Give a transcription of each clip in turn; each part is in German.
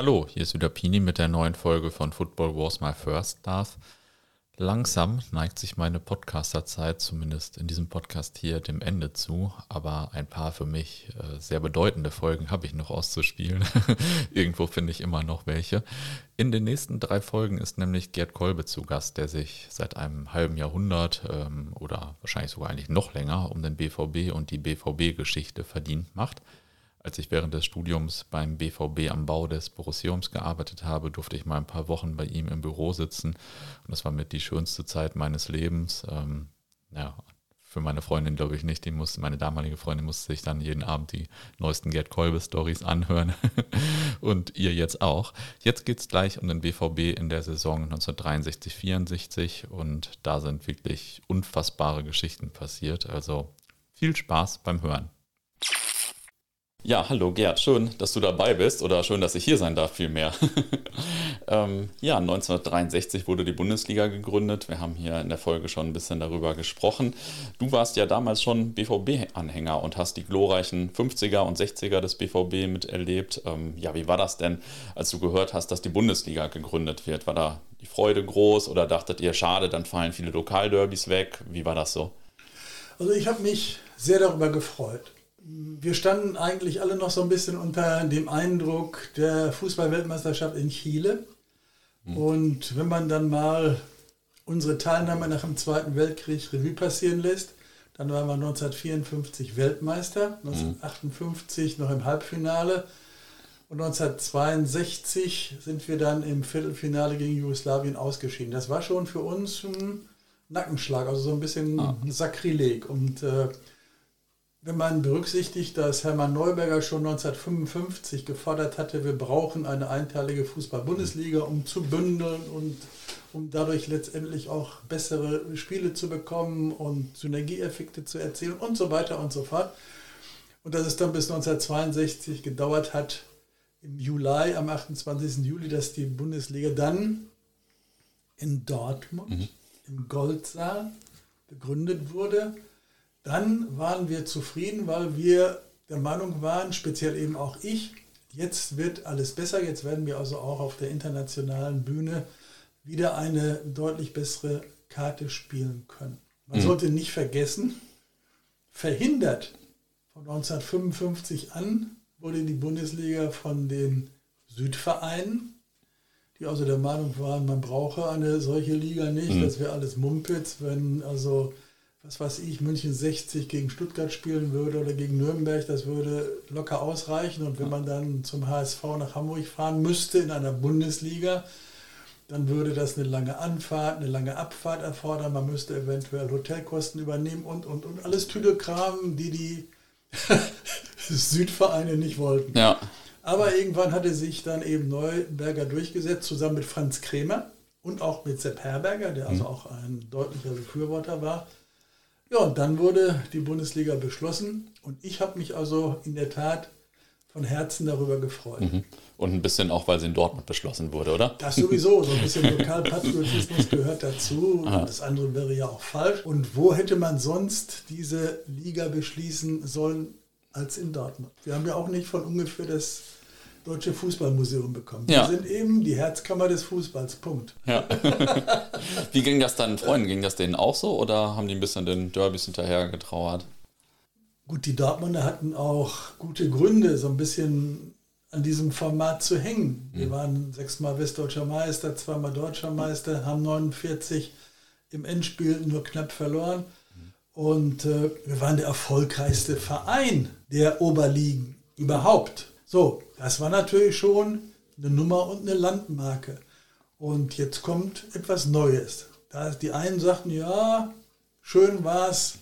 Hallo, hier ist wieder Pini mit der neuen Folge von Football Wars My First Love. Langsam neigt sich meine Podcasterzeit, zumindest in diesem Podcast hier, dem Ende zu. Aber ein paar für mich äh, sehr bedeutende Folgen habe ich noch auszuspielen. Irgendwo finde ich immer noch welche. In den nächsten drei Folgen ist nämlich Gerd Kolbe zu Gast, der sich seit einem halben Jahrhundert ähm, oder wahrscheinlich sogar eigentlich noch länger um den BVB und die BVB-Geschichte verdient macht. Als ich während des Studiums beim BVB am Bau des Borussiums gearbeitet habe, durfte ich mal ein paar Wochen bei ihm im Büro sitzen. Und das war mit die schönste Zeit meines Lebens. Ähm, ja, für meine Freundin glaube ich nicht. Die musste, meine damalige Freundin musste sich dann jeden Abend die neuesten Gerd Kolbe-Stories anhören. Und ihr jetzt auch. Jetzt geht es gleich um den BVB in der Saison 1963-64 und da sind wirklich unfassbare Geschichten passiert. Also viel Spaß beim Hören. Ja, hallo Gerd, schön, dass du dabei bist oder schön, dass ich hier sein darf, vielmehr. ähm, ja, 1963 wurde die Bundesliga gegründet. Wir haben hier in der Folge schon ein bisschen darüber gesprochen. Du warst ja damals schon BVB-Anhänger und hast die glorreichen 50er und 60er des BVB miterlebt. Ähm, ja, wie war das denn, als du gehört hast, dass die Bundesliga gegründet wird? War da die Freude groß oder dachtet ihr, schade, dann fallen viele Lokalderbys weg? Wie war das so? Also ich habe mich sehr darüber gefreut wir standen eigentlich alle noch so ein bisschen unter dem Eindruck der Fußballweltmeisterschaft in Chile. Mhm. Und wenn man dann mal unsere Teilnahme nach dem Zweiten Weltkrieg Revue passieren lässt, dann waren wir 1954 Weltmeister, 1958 mhm. noch im Halbfinale und 1962 sind wir dann im Viertelfinale gegen Jugoslawien ausgeschieden. Das war schon für uns ein Nackenschlag, also so ein bisschen ah. ein Sakrileg. Und äh, wenn man berücksichtigt, dass Hermann Neuberger schon 1955 gefordert hatte, wir brauchen eine einteilige Fußball-Bundesliga, um zu bündeln und um dadurch letztendlich auch bessere Spiele zu bekommen und Synergieeffekte zu erzielen und so weiter und so fort. Und dass es dann bis 1962 gedauert hat, im Juli, am 28. Juli, dass die Bundesliga dann in Dortmund mhm. im Goldsaal begründet wurde dann waren wir zufrieden, weil wir der Meinung waren, speziell eben auch ich, jetzt wird alles besser, jetzt werden wir also auch auf der internationalen Bühne wieder eine deutlich bessere Karte spielen können. Man mhm. sollte nicht vergessen, verhindert von 1955 an wurde die Bundesliga von den Südvereinen, die also der Meinung waren, man brauche eine solche Liga nicht, mhm. das wäre alles Mumpitz, wenn also was weiß ich, München 60 gegen Stuttgart spielen würde oder gegen Nürnberg, das würde locker ausreichen. Und wenn man dann zum HSV nach Hamburg fahren müsste in einer Bundesliga, dann würde das eine lange Anfahrt, eine lange Abfahrt erfordern. Man müsste eventuell Hotelkosten übernehmen und, und, und alles Tüdelkram, die die Südvereine nicht wollten. Ja. Aber irgendwann hatte sich dann eben Neuberger durchgesetzt, zusammen mit Franz Kremer und auch mit Sepp Herberger, der also mhm. auch ein deutlicher Befürworter war. Ja, und dann wurde die Bundesliga beschlossen und ich habe mich also in der Tat von Herzen darüber gefreut. Mhm. Und ein bisschen auch, weil sie in Dortmund beschlossen wurde, oder? Das sowieso, so ein bisschen Lokalpatriotismus gehört dazu. Das andere wäre ja auch falsch. Und wo hätte man sonst diese Liga beschließen sollen als in Dortmund? Wir haben ja auch nicht von ungefähr das Deutsche Fußballmuseum bekommen. Ja. Wir sind eben die Herzkammer des Fußballs. Punkt. Ja. Wie ging das deinen Freunden? Ging das denen auch so oder haben die ein bisschen den Derbys hinterher getrauert? Gut, die Dortmunder hatten auch gute Gründe, so ein bisschen an diesem Format zu hängen. Wir mhm. waren sechsmal Westdeutscher Meister, zweimal Deutscher Meister, haben 49 im Endspiel nur knapp verloren. Und äh, wir waren der erfolgreichste Verein der Oberligen überhaupt. So, das war natürlich schon eine Nummer und eine Landmarke. Und jetzt kommt etwas Neues. Da die einen sagten, ja, schön war es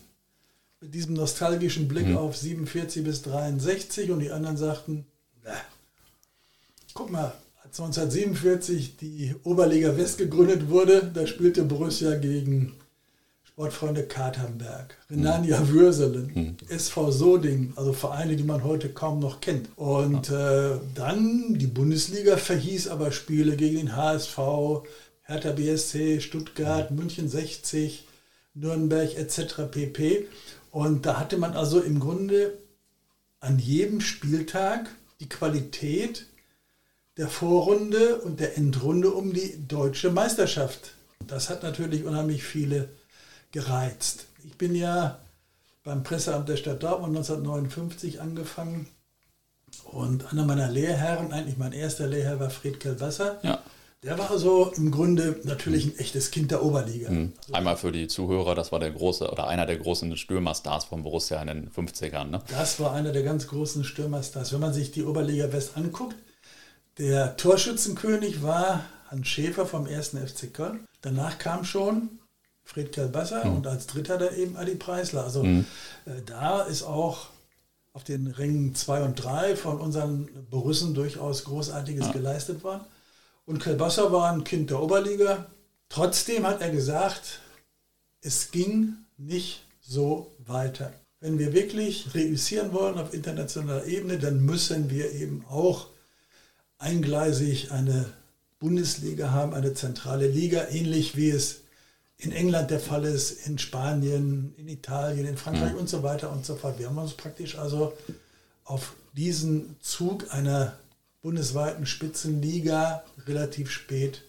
mit diesem nostalgischen Blick mhm. auf 47 bis 63 und die anderen sagten, na, guck mal, als 1947 die Oberliga West gegründet wurde, da spielte Borussia gegen Sportfreunde Katernberg, Renania mhm. Würselen, mhm. SV Soding, also Vereine, die man heute kaum noch kennt. Und äh, dann die Bundesliga verhieß aber Spiele gegen den HSV, Hertha BSC, Stuttgart, mhm. München 60, Nürnberg etc. pp. Und da hatte man also im Grunde an jedem Spieltag die Qualität der Vorrunde und der Endrunde um die deutsche Meisterschaft. Das hat natürlich unheimlich viele gereizt. Ich bin ja beim Presseamt der Stadt Dortmund 1959 angefangen und einer meiner Lehrherren, eigentlich mein erster Lehrherr war Fred Kelbasser. Ja. Der war also im Grunde natürlich ein echtes Kind der Oberliga. Mhm. Einmal für die Zuhörer, das war der große oder einer der großen Stürmerstars von Borussia in den 50ern. Ne? Das war einer der ganz großen Stürmerstars. Wenn man sich die Oberliga West anguckt, der Torschützenkönig war Hans Schäfer vom 1. FC Köln. Danach kam schon Fred Kalbasser mhm. und als dritter da eben Adi Preisler. Also mhm. äh, da ist auch auf den Rängen 2 und 3 von unseren Borussen durchaus Großartiges ja. geleistet worden. Und Kelbasser war ein Kind der Oberliga. Trotzdem hat er gesagt, es ging nicht so weiter. Wenn wir wirklich reüssieren wollen auf internationaler Ebene, dann müssen wir eben auch eingleisig eine Bundesliga haben, eine zentrale Liga, ähnlich wie es in England der Fall ist, in Spanien, in Italien, in Frankreich mhm. und so weiter und so fort. Wir haben uns praktisch also auf diesen Zug einer bundesweiten Spitzenliga relativ spät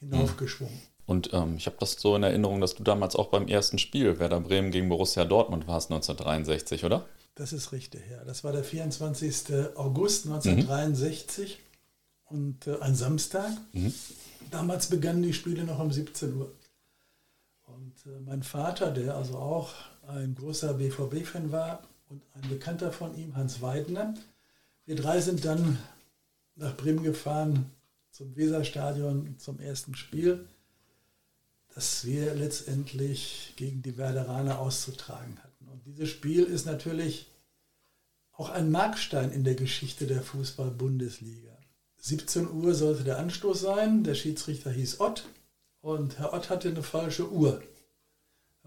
hinaufgeschwungen. Und ähm, ich habe das so in Erinnerung, dass du damals auch beim ersten Spiel Werder Bremen gegen Borussia Dortmund warst 1963, oder? Das ist richtig, ja. Das war der 24. August 1963 mhm. und äh, ein Samstag. Mhm. Damals begannen die Spiele noch um 17 Uhr. Und äh, mein Vater, der also auch ein großer BVB-Fan war und ein Bekannter von ihm, Hans Weidner, wir drei sind dann nach Bremen gefahren zum Weserstadion zum ersten Spiel, das wir letztendlich gegen die Werderaner auszutragen hatten. Und dieses Spiel ist natürlich auch ein Markstein in der Geschichte der Fußball-Bundesliga. 17 Uhr sollte der Anstoß sein. Der Schiedsrichter hieß Ott und Herr Ott hatte eine falsche Uhr.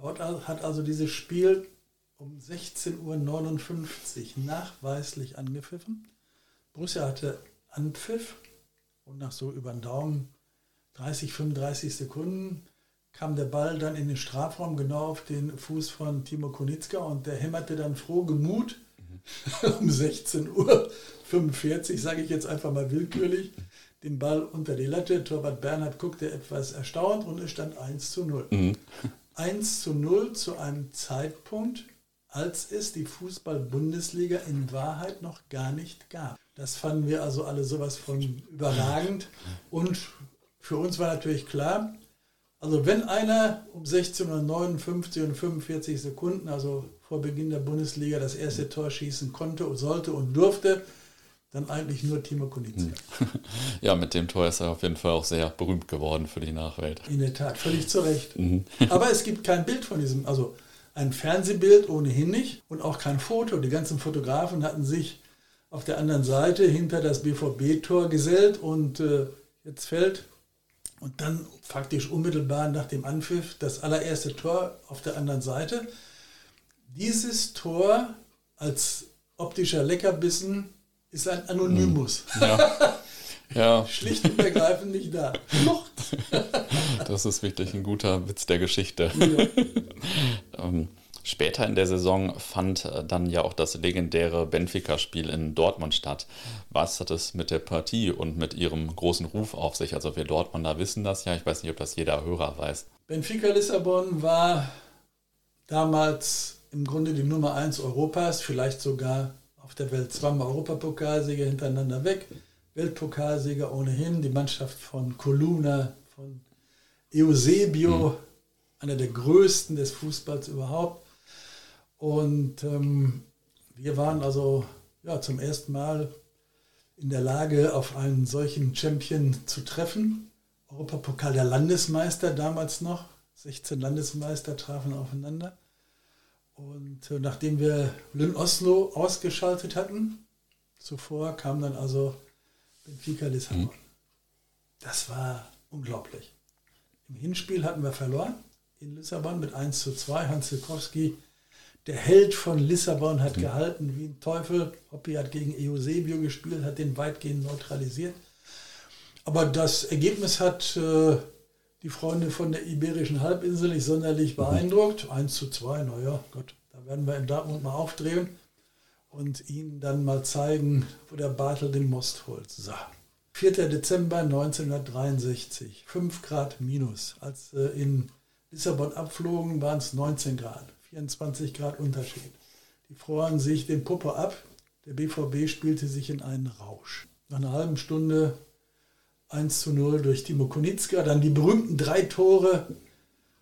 Hat also dieses Spiel um 16.59 Uhr nachweislich angepfiffen. Borussia hatte Anpfiff und nach so über den Daumen 30, 35 Sekunden kam der Ball dann in den Strafraum genau auf den Fuß von Timo Konitzka und der hämmerte dann froh Gemut mhm. um 16 Uhr 45, sage ich jetzt einfach mal willkürlich, den Ball unter die Latte. Torwart Bernhard guckte etwas erstaunt und es stand 1 zu 0. Mhm. 1 zu 0 zu einem Zeitpunkt, als es die Fußball-Bundesliga in Wahrheit noch gar nicht gab. Das fanden wir also alle sowas von überragend. Und für uns war natürlich klar, also wenn einer um 16.59 und 45 Sekunden, also vor Beginn der Bundesliga, das erste Tor schießen konnte und sollte und durfte, dann eigentlich nur Timo Kunitze. Ja, mit dem Tor ist er auf jeden Fall auch sehr berühmt geworden für die Nachwelt. In der Tat, völlig zu Recht. Mhm. Aber es gibt kein Bild von diesem, also ein Fernsehbild ohnehin nicht und auch kein Foto. Die ganzen Fotografen hatten sich auf der anderen Seite hinter das BVB-Tor gesellt und äh, jetzt fällt und dann faktisch unmittelbar nach dem Anpfiff das allererste Tor auf der anderen Seite. Dieses Tor als optischer Leckerbissen ist ein Anonymus. Ja. ja. Schlicht und ergreifend nicht da. Flucht. das ist wirklich ein guter Witz der Geschichte. Ja. ähm, Später in der Saison fand äh, dann ja auch das legendäre Benfica-Spiel in Dortmund statt. Was hat es mit der Partie und mit ihrem großen Ruf auf sich? Also wir Dortmunder wissen das ja, ich weiß nicht, ob das jeder Hörer weiß. Benfica Lissabon war damals im Grunde die Nummer 1 Europas, vielleicht sogar auf der Welt zweimal Europapokalsieger hintereinander weg, Weltpokalsieger ohnehin, die Mannschaft von Coluna, von Eusebio, mhm. einer der größten des Fußballs überhaupt. Und ähm, wir waren also ja, zum ersten Mal in der Lage, auf einen solchen Champion zu treffen. Europapokal der Landesmeister damals noch. 16 Landesmeister trafen aufeinander. Und äh, nachdem wir Lynn Oslo ausgeschaltet hatten, zuvor kam dann also Benfica Lissabon. Mhm. Das war unglaublich. Im Hinspiel hatten wir verloren in Lissabon mit 1 zu 2. Hans Sikowski der Held von Lissabon hat mhm. gehalten wie ein Teufel. Hoppi hat gegen Eusebio gespielt, hat den weitgehend neutralisiert. Aber das Ergebnis hat äh, die Freunde von der Iberischen Halbinsel nicht sonderlich mhm. beeindruckt. 1 zu 2, naja, Gott, da werden wir in Dortmund mal aufdrehen und ihnen dann mal zeigen, wo der Bartel den Most holt. So. 4. Dezember 1963, 5 Grad minus. Als äh, in Lissabon abflogen, waren es 19 Grad, 24 Grad Unterschied. Die froren sich den Puppe ab. Der BVB spielte sich in einen Rausch. Nach einer halben Stunde 1 zu 0 durch Timo Konitzka, dann die berühmten drei Tore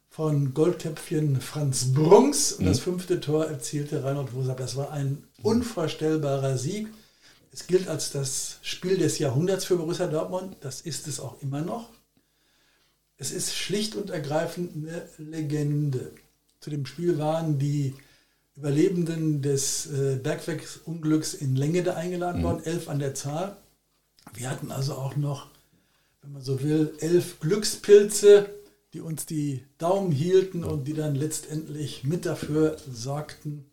von Goldtöpfchen Franz Brunks und mhm. das fünfte Tor erzielte Reinhold Wosab. Das war ein unvorstellbarer Sieg. Es gilt als das Spiel des Jahrhunderts für Borussia Dortmund. Das ist es auch immer noch. Es ist schlicht und ergreifend eine Legende. Zu dem Spiel waren die Überlebenden des äh, Bergwerksunglücks in Lengede eingeladen mhm. worden, elf an der Zahl. Wir hatten also auch noch, wenn man so will, elf Glückspilze, die uns die Daumen hielten und die dann letztendlich mit dafür sorgten,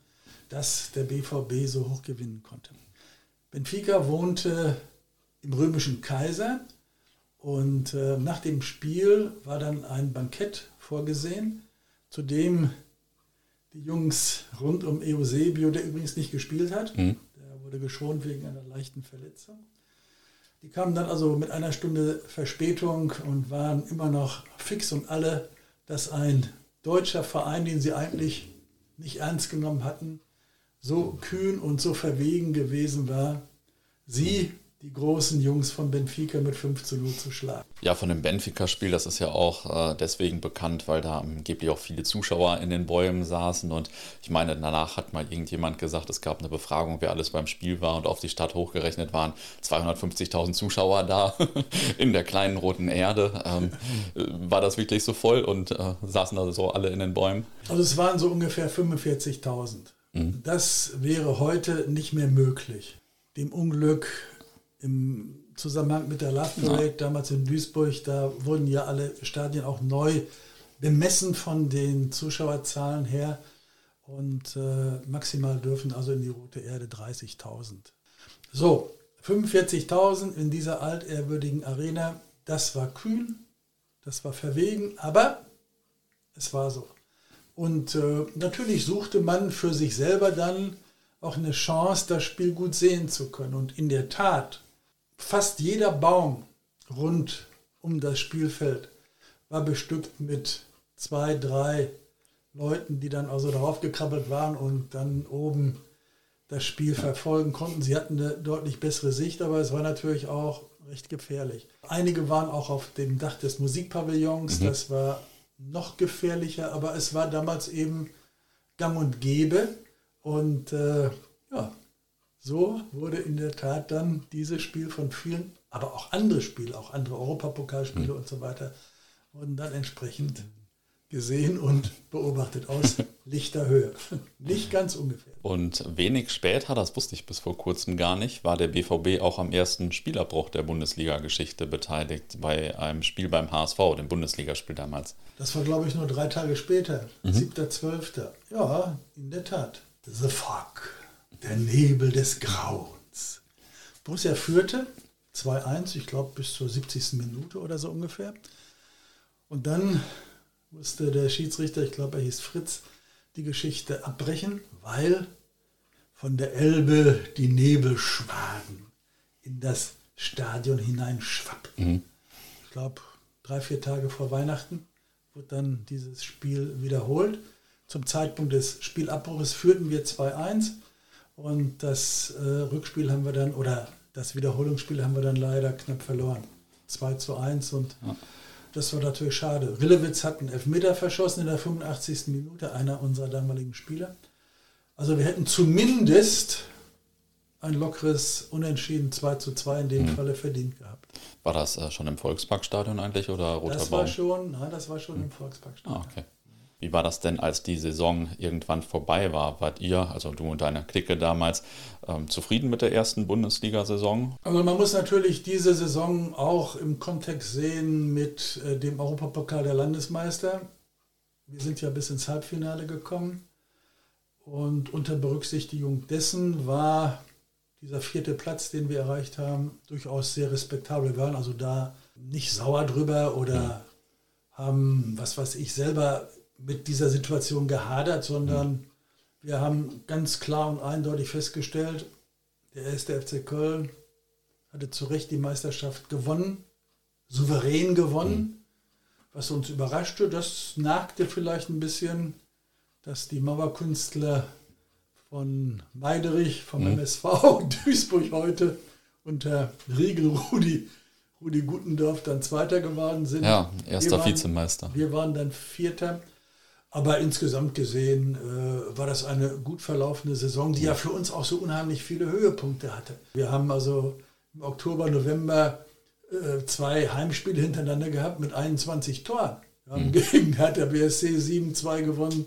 dass der BVB so hoch gewinnen konnte. Benfica wohnte im römischen Kaiser und äh, nach dem Spiel war dann ein Bankett vorgesehen, zu dem die Jungs rund um Eusebio, der übrigens nicht gespielt hat, mhm. der wurde geschont wegen einer leichten Verletzung. Die kamen dann also mit einer Stunde Verspätung und waren immer noch fix und alle, dass ein deutscher Verein, den sie eigentlich nicht ernst genommen hatten, so kühn und so verwegen gewesen war, sie die großen Jungs von Benfica mit 5 zu 0 zu schlagen. Ja, von dem Benfica-Spiel, das ist ja auch äh, deswegen bekannt, weil da angeblich auch viele Zuschauer in den Bäumen saßen. Und ich meine, danach hat mal irgendjemand gesagt, es gab eine Befragung, wer alles beim Spiel war und auf die Stadt hochgerechnet waren 250.000 Zuschauer da in der kleinen roten Erde. Ähm, war das wirklich so voll und äh, saßen da so alle in den Bäumen? Also es waren so ungefähr 45.000. Mhm. Das wäre heute nicht mehr möglich. Dem Unglück im Zusammenhang mit der ja. damals in Duisburg, da wurden ja alle Stadien auch neu bemessen von den Zuschauerzahlen her. Und äh, maximal dürfen also in die Rote Erde 30.000. So, 45.000 in dieser altehrwürdigen Arena, das war kühn, das war verwegen, aber es war so. Und äh, natürlich suchte man für sich selber dann auch eine Chance, das Spiel gut sehen zu können. Und in der Tat fast jeder Baum rund um das Spielfeld war bestückt mit zwei, drei Leuten, die dann also darauf gekrabbelt waren und dann oben das Spiel verfolgen konnten. Sie hatten eine deutlich bessere Sicht, aber es war natürlich auch recht gefährlich. Einige waren auch auf dem Dach des Musikpavillons, mhm. das war noch gefährlicher, aber es war damals eben gang und gäbe. Und äh, ja, so wurde in der Tat dann dieses Spiel von vielen, aber auch andere Spiele, auch andere Europapokalspiele mhm. und so weiter, wurden dann entsprechend gesehen und beobachtet aus lichter Höhe. Nicht ganz ungefähr. Und wenig später, das wusste ich bis vor kurzem gar nicht, war der BVB auch am ersten Spielabbruch der Bundesliga-Geschichte beteiligt, bei einem Spiel beim HSV, dem Bundesligaspiel damals. Das war, glaube ich, nur drei Tage später, mhm. 7.12. Ja, in der Tat. The Fog der Nebel des Grauens. Borussia führte 2-1, ich glaube bis zur 70. Minute oder so ungefähr. Und dann musste der Schiedsrichter, ich glaube er hieß Fritz, die Geschichte abbrechen, weil von der Elbe die Nebelschwaden in das Stadion hineinschwappten. Mhm. Ich glaube, drei, vier Tage vor Weihnachten wurde dann dieses Spiel wiederholt. Zum Zeitpunkt des Spielabbruches führten wir 2-1 und das äh, Rückspiel haben wir dann, oder das Wiederholungsspiel haben wir dann leider knapp verloren. 2 zu 1 und ja. das war natürlich schade. Rillewitz hat einen Elfmeter verschossen in der 85. Minute, einer unserer damaligen Spieler. Also wir hätten zumindest ein lockeres Unentschieden 2 zu 2 in dem mhm. Falle verdient gehabt. War das äh, schon im Volksparkstadion eigentlich oder Roter das Baum? War schon, nein, das war schon mhm. im Volksparkstadion. Ah, okay. Wie war das denn, als die Saison irgendwann vorbei war? Wart ihr, also du und deine Clique damals, ähm, zufrieden mit der ersten Bundesliga-Saison? Also man muss natürlich diese Saison auch im Kontext sehen mit äh, dem Europapokal der Landesmeister. Wir sind ja bis ins Halbfinale gekommen und unter Berücksichtigung dessen war dieser vierte Platz, den wir erreicht haben, durchaus sehr respektabel. Wir waren also da nicht sauer drüber oder ja. haben, was weiß ich, selber mit dieser Situation gehadert, sondern mhm. wir haben ganz klar und eindeutig festgestellt, der erste FC Köln hatte zu Recht die Meisterschaft gewonnen, souverän gewonnen. Mhm. Was uns überraschte, das nagte vielleicht ein bisschen, dass die Mauerkünstler von Meiderich, vom mhm. MSV Duisburg heute unter Riegel Rudi, Rudi Gutendorf dann Zweiter geworden sind. Ja, erster wir waren, Vizemeister. Wir waren dann Vierter. Aber insgesamt gesehen äh, war das eine gut verlaufende Saison, die ja für uns auch so unheimlich viele Höhepunkte hatte. Wir haben also im Oktober, November äh, zwei Heimspiele hintereinander gehabt mit 21 Toren. Wir haben mhm. gegen Hertha BSC 7-2 gewonnen.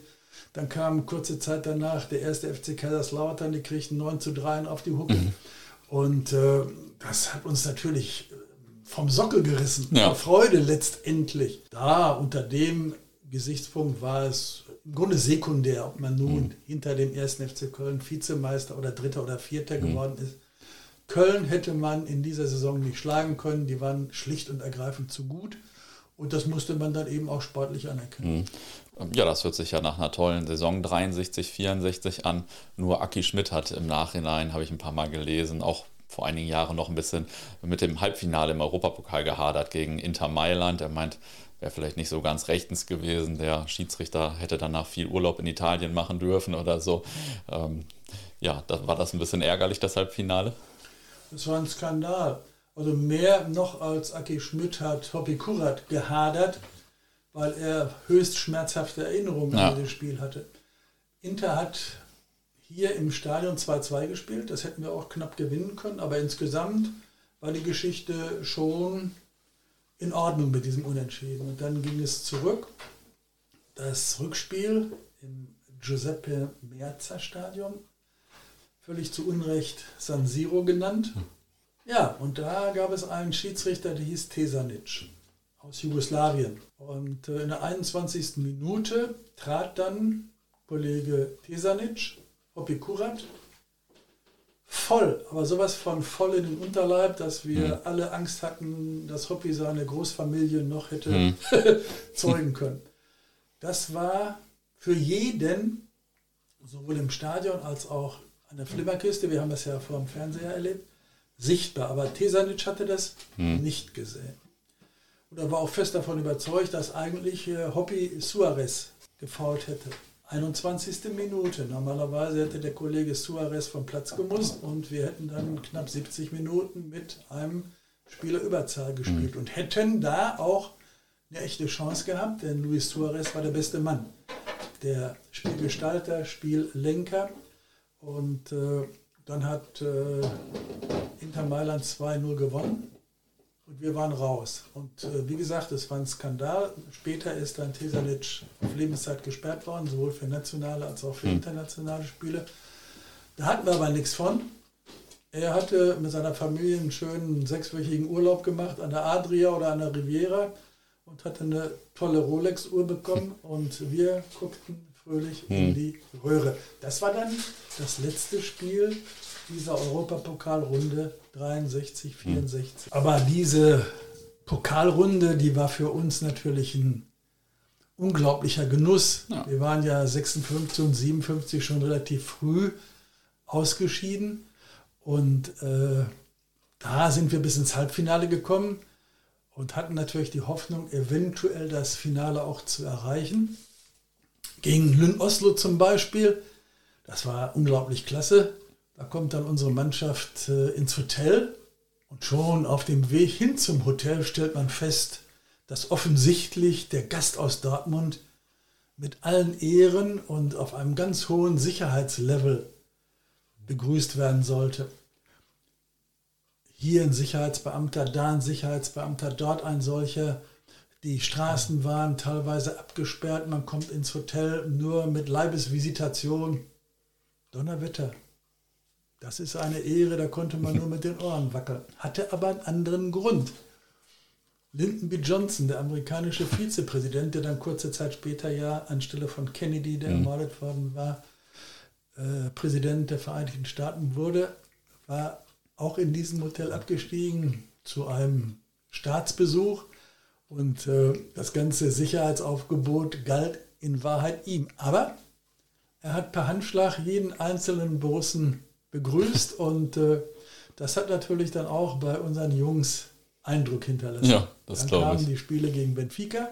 Dann kam kurze Zeit danach der erste FC Kaiserslautern, die kriegten 9 zu 3 auf die Hucke. Mhm. Und äh, das hat uns natürlich äh, vom Sockel gerissen. Ja. Freude letztendlich. Da unter dem Gesichtspunkt war es im Grunde sekundär, ob man nun mhm. hinter dem ersten FC Köln Vizemeister oder Dritter oder Vierter mhm. geworden ist. Köln hätte man in dieser Saison nicht schlagen können. Die waren schlicht und ergreifend zu gut. Und das musste man dann eben auch sportlich anerkennen. Mhm. Ja, das hört sich ja nach einer tollen Saison 63, 64 an. Nur Aki Schmidt hat im Nachhinein, habe ich ein paar Mal gelesen, auch vor einigen Jahren noch ein bisschen mit dem Halbfinale im Europapokal gehadert gegen Inter Mailand. Er meint, wäre vielleicht nicht so ganz rechtens gewesen. Der Schiedsrichter hätte danach viel Urlaub in Italien machen dürfen oder so. Ähm, ja, da war das ein bisschen ärgerlich, das Halbfinale. Das war ein Skandal. Also mehr noch als Aki Schmidt hat Hoppi Kurat gehadert, weil er höchst schmerzhafte Erinnerungen ja. an dieses Spiel hatte. Inter hat hier im Stadion 2-2 gespielt, das hätten wir auch knapp gewinnen können, aber insgesamt war die Geschichte schon in Ordnung mit diesem Unentschieden. Und dann ging es zurück. Das Rückspiel im Giuseppe Merza Stadion völlig zu Unrecht San Siro genannt. Ja, und da gab es einen Schiedsrichter, der hieß Tesanic aus Jugoslawien. Und äh, in der 21. Minute trat dann Kollege Tesanic, Hopi Kurat, voll, aber sowas von voll in den Unterleib, dass wir mhm. alle Angst hatten, dass Hopi seine Großfamilie noch hätte mhm. zeugen können. Das war für jeden, sowohl im Stadion als auch an der Flimmerkiste, wir haben das ja vor dem Fernseher erlebt, sichtbar. Aber Tesanic hatte das hm. nicht gesehen. Und er war auch fest davon überzeugt, dass eigentlich äh, Hoppy Suarez gefault hätte. 21. Minute. Normalerweise hätte der Kollege Suarez vom Platz gemusst und wir hätten dann knapp 70 Minuten mit einem Spieler Überzahl gespielt mhm. und hätten da auch eine echte Chance gehabt, denn Luis Suarez war der beste Mann. Der Spielgestalter, Spiellenker und äh, dann hat äh, Inter Mailand 2-0 gewonnen und wir waren raus. Und äh, wie gesagt, es war ein Skandal. Später ist dann Tesalic auf Lebenszeit gesperrt worden, sowohl für nationale als auch für hm. internationale Spiele. Da hatten wir aber nichts von. Er hatte mit seiner Familie einen schönen sechswöchigen Urlaub gemacht an der Adria oder an der Riviera und hatte eine tolle Rolex-Uhr bekommen und wir guckten fröhlich hm. in die Röhre. Das war dann das letzte Spiel dieser Europapokalrunde 63, 64. Hm. Aber diese Pokalrunde, die war für uns natürlich ein unglaublicher Genuss. Ja. Wir waren ja 56 und 57 schon relativ früh ausgeschieden und äh, da sind wir bis ins Halbfinale gekommen und hatten natürlich die Hoffnung, eventuell das Finale auch zu erreichen. Gegen Lynn Oslo zum Beispiel, das war unglaublich klasse. Da kommt dann unsere Mannschaft äh, ins Hotel und schon auf dem Weg hin zum Hotel stellt man fest, dass offensichtlich der Gast aus Dortmund mit allen Ehren und auf einem ganz hohen Sicherheitslevel begrüßt werden sollte. Hier ein Sicherheitsbeamter, da ein Sicherheitsbeamter, dort ein solcher. Die Straßen waren teilweise abgesperrt, man kommt ins Hotel nur mit Leibesvisitation. Donnerwetter. Das ist eine Ehre, da konnte man nur mit den Ohren wackeln. Hatte aber einen anderen Grund. Lyndon B. Johnson, der amerikanische Vizepräsident, der dann kurze Zeit später ja anstelle von Kennedy, der mhm. ermordet worden war, äh, Präsident der Vereinigten Staaten wurde, war auch in diesem Hotel abgestiegen zu einem Staatsbesuch und äh, das ganze Sicherheitsaufgebot galt in Wahrheit ihm. Aber er hat per Handschlag jeden einzelnen Borussen begrüßt und äh, das hat natürlich dann auch bei unseren Jungs Eindruck hinterlassen. Ja, das glaube ich. Dann kamen die Spiele gegen Benfica.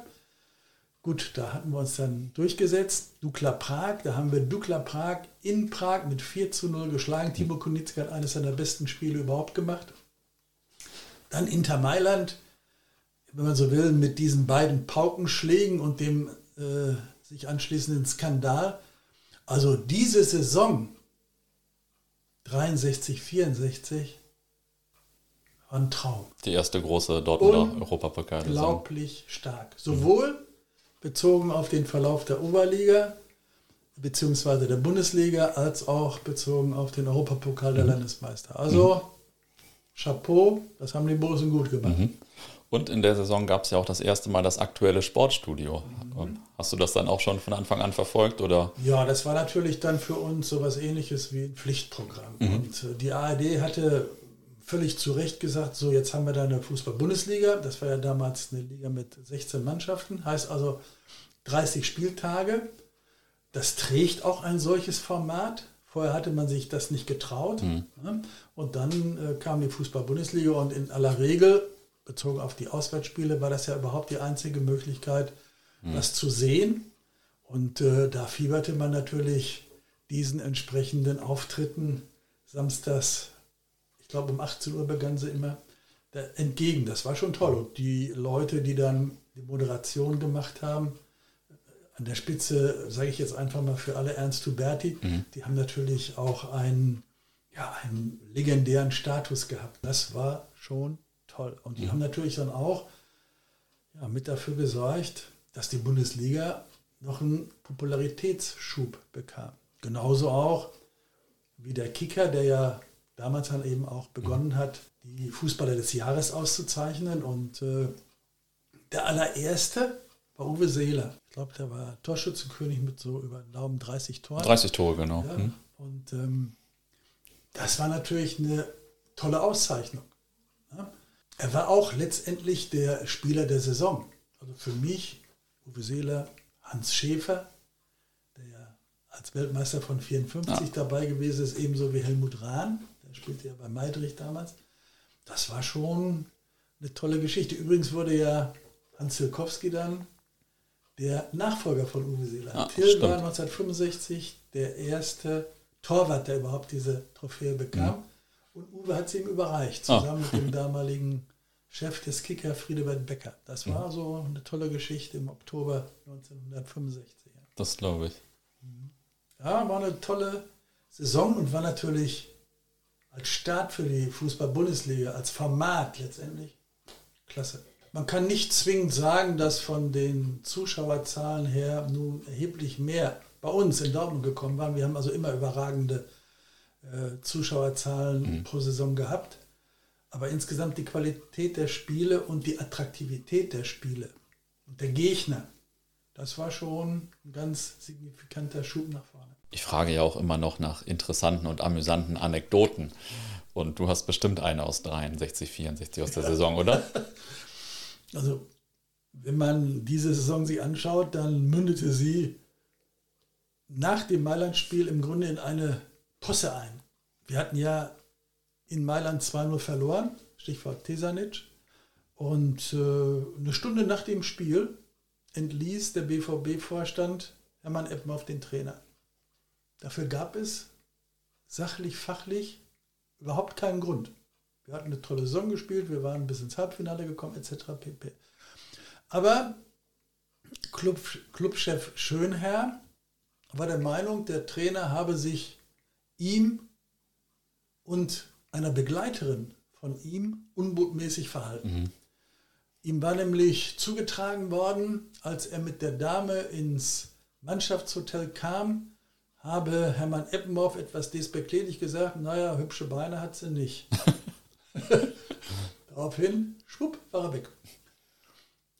Gut, da hatten wir uns dann durchgesetzt. Dukla Prag, da haben wir Dukla Prag in Prag mit 4 zu 0 geschlagen. Timo Kunitzki hat eines seiner besten Spiele überhaupt gemacht. Dann Inter Mailand, wenn man so will, mit diesen beiden Paukenschlägen und dem äh, sich anschließenden Skandal. Also diese Saison 63, 64 war ein Traum. Die erste große Dortmunder Europapokal. Unglaublich stark. Sowohl mhm. bezogen auf den Verlauf der Oberliga beziehungsweise der Bundesliga als auch bezogen auf den Europapokal der mhm. Landesmeister. Also mhm. Chapeau, das haben die Bosen gut gemacht. Und in der Saison gab es ja auch das erste Mal das aktuelle Sportstudio. Mhm. Hast du das dann auch schon von Anfang an verfolgt? Oder? Ja, das war natürlich dann für uns so etwas ähnliches wie ein Pflichtprogramm. Mhm. Und äh, die ARD hatte völlig zu Recht gesagt, so jetzt haben wir da eine Fußball-Bundesliga. Das war ja damals eine Liga mit 16 Mannschaften. Heißt also 30 Spieltage. Das trägt auch ein solches Format. Vorher hatte man sich das nicht getraut. Mhm. Und dann äh, kam die Fußball-Bundesliga und in aller Regel bezogen auf die Auswärtsspiele war das ja überhaupt die einzige Möglichkeit, mhm. das zu sehen. Und äh, da fieberte man natürlich diesen entsprechenden Auftritten samstags, ich glaube um 18 Uhr begann sie immer, da, entgegen. Das war schon toll. Und die Leute, die dann die Moderation gemacht haben, an der Spitze, sage ich jetzt einfach mal für alle Ernst Huberti, mhm. die haben natürlich auch einen, ja, einen legendären Status gehabt. Das war schon toll. Und die mhm. haben natürlich dann auch ja, mit dafür gesorgt, dass die Bundesliga noch einen Popularitätsschub bekam. Genauso auch wie der Kicker, der ja damals dann eben auch begonnen hat, die Fußballer des Jahres auszuzeichnen. Und äh, der allererste war Uwe Seeler. Ich glaube, der war Torschützenkönig mit so über Daumen 30 Toren. 30 Tore, genau. Ja, mhm. Und ähm, das war natürlich eine tolle Auszeichnung. Ja. Er war auch letztendlich der Spieler der Saison. Also für mich, Uwe Seeler, Hans Schäfer, der ja als Weltmeister von 54 ja. dabei gewesen ist, ebenso wie Helmut Rahn, der spielte ja bei Meidrich damals. Das war schon eine tolle Geschichte. Übrigens wurde ja Hans Silkowski dann der Nachfolger von Uwe Seeler. Ja, Till war 1965 der erste Torwart, der überhaupt diese Trophäe bekam. Mhm. Und Uwe hat sie ihm überreicht, ah. zusammen oh. mit dem damaligen Chef des Kicker Friedewald Becker. Das war mhm. so eine tolle Geschichte im Oktober 1965. Das glaube ich. Mhm. Ja, war eine tolle Saison und war natürlich als Start für die Fußball-Bundesliga, als Format letztendlich klasse. Man kann nicht zwingend sagen, dass von den Zuschauerzahlen her nun erheblich mehr bei uns in Dortmund gekommen waren. Wir haben also immer überragende äh, Zuschauerzahlen mhm. pro Saison gehabt. Aber insgesamt die Qualität der Spiele und die Attraktivität der Spiele und der Gegner, das war schon ein ganz signifikanter Schub nach vorne. Ich frage ja auch immer noch nach interessanten und amüsanten Anekdoten. Und du hast bestimmt eine aus 63, 64 aus der ja. Saison, oder? Also, wenn man diese Saison sich anschaut, dann mündete sie nach dem Mailand-Spiel im Grunde in eine Posse ein. Wir hatten ja in Mailand 2-0 verloren, Stichwort Tesanic. Und äh, eine Stunde nach dem Spiel entließ der BVB-Vorstand Hermann Eppenhoff den Trainer. Dafür gab es sachlich, fachlich überhaupt keinen Grund. Wir hatten eine tolle Saison gespielt, wir waren bis ins Halbfinale gekommen, etc. pp. Aber Club, Clubchef Schönherr war der Meinung, der Trainer habe sich ihm und einer Begleiterin von ihm unbotmäßig verhalten. Mhm. Ihm war nämlich zugetragen worden, als er mit der Dame ins Mannschaftshotel kam, habe Hermann Eppenhoff etwas despektierlich gesagt, naja, hübsche Beine hat sie nicht. Daraufhin, schwupp, war er weg.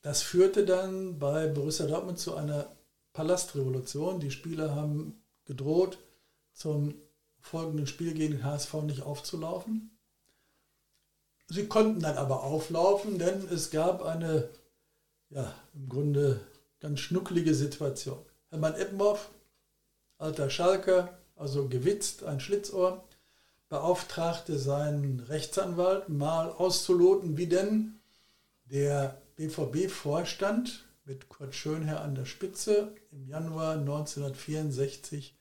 Das führte dann bei Borussia Dortmund zu einer Palastrevolution. Die Spieler haben gedroht, zum folgenden Spiel gegen den HSV nicht aufzulaufen. Sie konnten dann aber auflaufen, denn es gab eine, ja, im Grunde ganz schnucklige Situation. Hermann Eppenhoff, alter Schalker, also gewitzt, ein Schlitzohr, beauftragte seinen Rechtsanwalt mal auszuloten, wie denn der BVB-Vorstand mit Kurt Schönherr an der Spitze im Januar 1964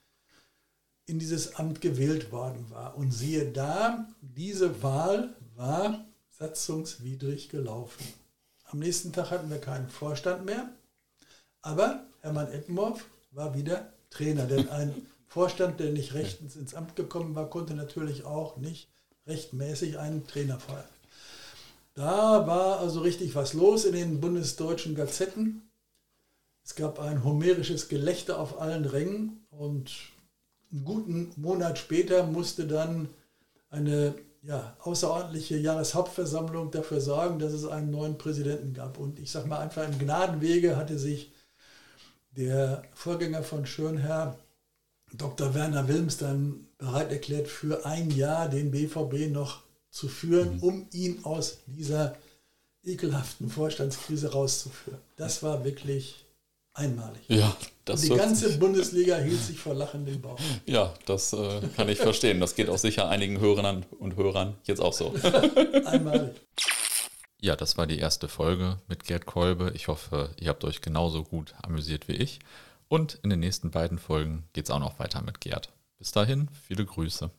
in dieses Amt gewählt worden war. Und siehe da, diese Wahl war satzungswidrig gelaufen. Am nächsten Tag hatten wir keinen Vorstand mehr, aber Hermann Eppenhoff war wieder Trainer, denn ein Vorstand, der nicht rechtens ins Amt gekommen war, konnte natürlich auch nicht rechtmäßig einen Trainer feuern. Da war also richtig was los in den bundesdeutschen Gazetten. Es gab ein homerisches Gelächter auf allen Rängen und einen guten Monat später musste dann eine ja, außerordentliche Jahreshauptversammlung dafür sorgen, dass es einen neuen Präsidenten gab. Und ich sage mal einfach, im Gnadenwege hatte sich der Vorgänger von Schönherr, Dr. Werner Wilms, dann bereit erklärt, für ein Jahr den BVB noch zu führen, mhm. um ihn aus dieser ekelhaften Vorstandskrise rauszuführen. Das war wirklich einmalig. Ja, das Und die ganze Bundesliga hielt sich vor Lachen den Bauch. Ja, das äh, kann ich verstehen. Das geht auch sicher einigen Hörern und Hörern jetzt auch so. einmalig. Ja, das war die erste Folge mit Gerd Kolbe. Ich hoffe, ihr habt euch genauso gut amüsiert wie ich. Und in den nächsten beiden Folgen geht es auch noch weiter mit Gerd. Bis dahin, viele Grüße.